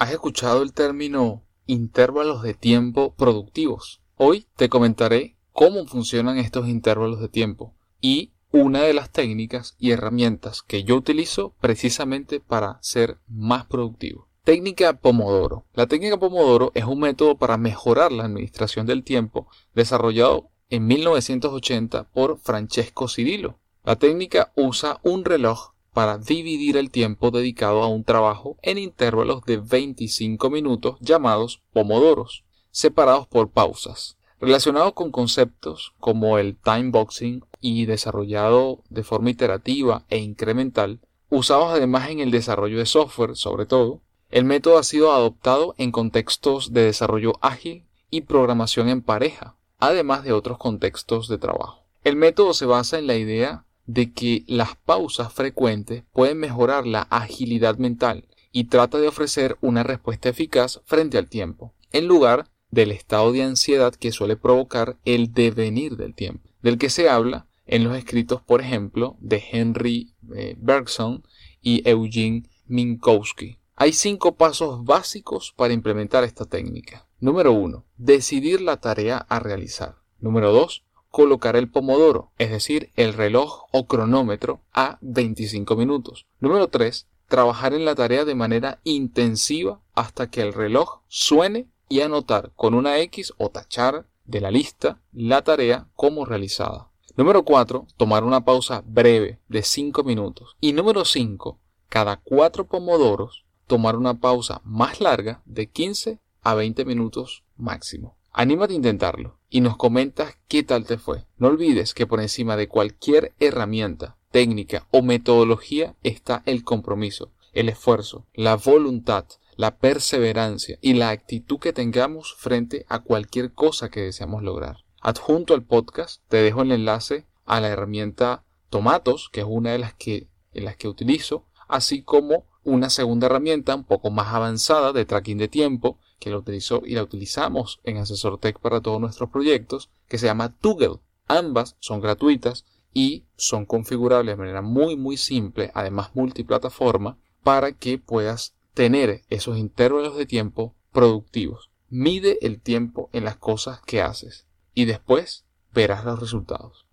¿Has escuchado el término intervalos de tiempo productivos? Hoy te comentaré cómo funcionan estos intervalos de tiempo y una de las técnicas y herramientas que yo utilizo precisamente para ser más productivo. Técnica Pomodoro. La técnica Pomodoro es un método para mejorar la administración del tiempo desarrollado en 1980 por Francesco Cirillo. La técnica usa un reloj para dividir el tiempo dedicado a un trabajo en intervalos de 25 minutos llamados pomodoros, separados por pausas. Relacionado con conceptos como el time boxing y desarrollado de forma iterativa e incremental, usados además en el desarrollo de software sobre todo, el método ha sido adoptado en contextos de desarrollo ágil y programación en pareja, además de otros contextos de trabajo. El método se basa en la idea de que las pausas frecuentes pueden mejorar la agilidad mental y trata de ofrecer una respuesta eficaz frente al tiempo, en lugar del estado de ansiedad que suele provocar el devenir del tiempo, del que se habla en los escritos, por ejemplo, de Henry eh, Bergson y Eugene Minkowski. Hay cinco pasos básicos para implementar esta técnica. Número 1. Decidir la tarea a realizar. Número 2 colocar el pomodoro, es decir, el reloj o cronómetro a 25 minutos. Número 3. Trabajar en la tarea de manera intensiva hasta que el reloj suene y anotar con una X o tachar de la lista la tarea como realizada. Número 4. Tomar una pausa breve de 5 minutos. Y número 5. Cada 4 pomodoros tomar una pausa más larga de 15 a 20 minutos máximo. Anímate a intentarlo y nos comentas qué tal te fue. No olvides que por encima de cualquier herramienta, técnica o metodología está el compromiso, el esfuerzo, la voluntad, la perseverancia y la actitud que tengamos frente a cualquier cosa que deseamos lograr. Adjunto al podcast te dejo el enlace a la herramienta Tomatos, que es una de las que, en las que utilizo, así como una segunda herramienta un poco más avanzada de tracking de tiempo que la utilizó y la utilizamos en Asesor Tech para todos nuestros proyectos, que se llama Toggle. Ambas son gratuitas y son configurables de manera muy muy simple, además multiplataforma, para que puedas tener esos intervalos de tiempo productivos. Mide el tiempo en las cosas que haces y después verás los resultados.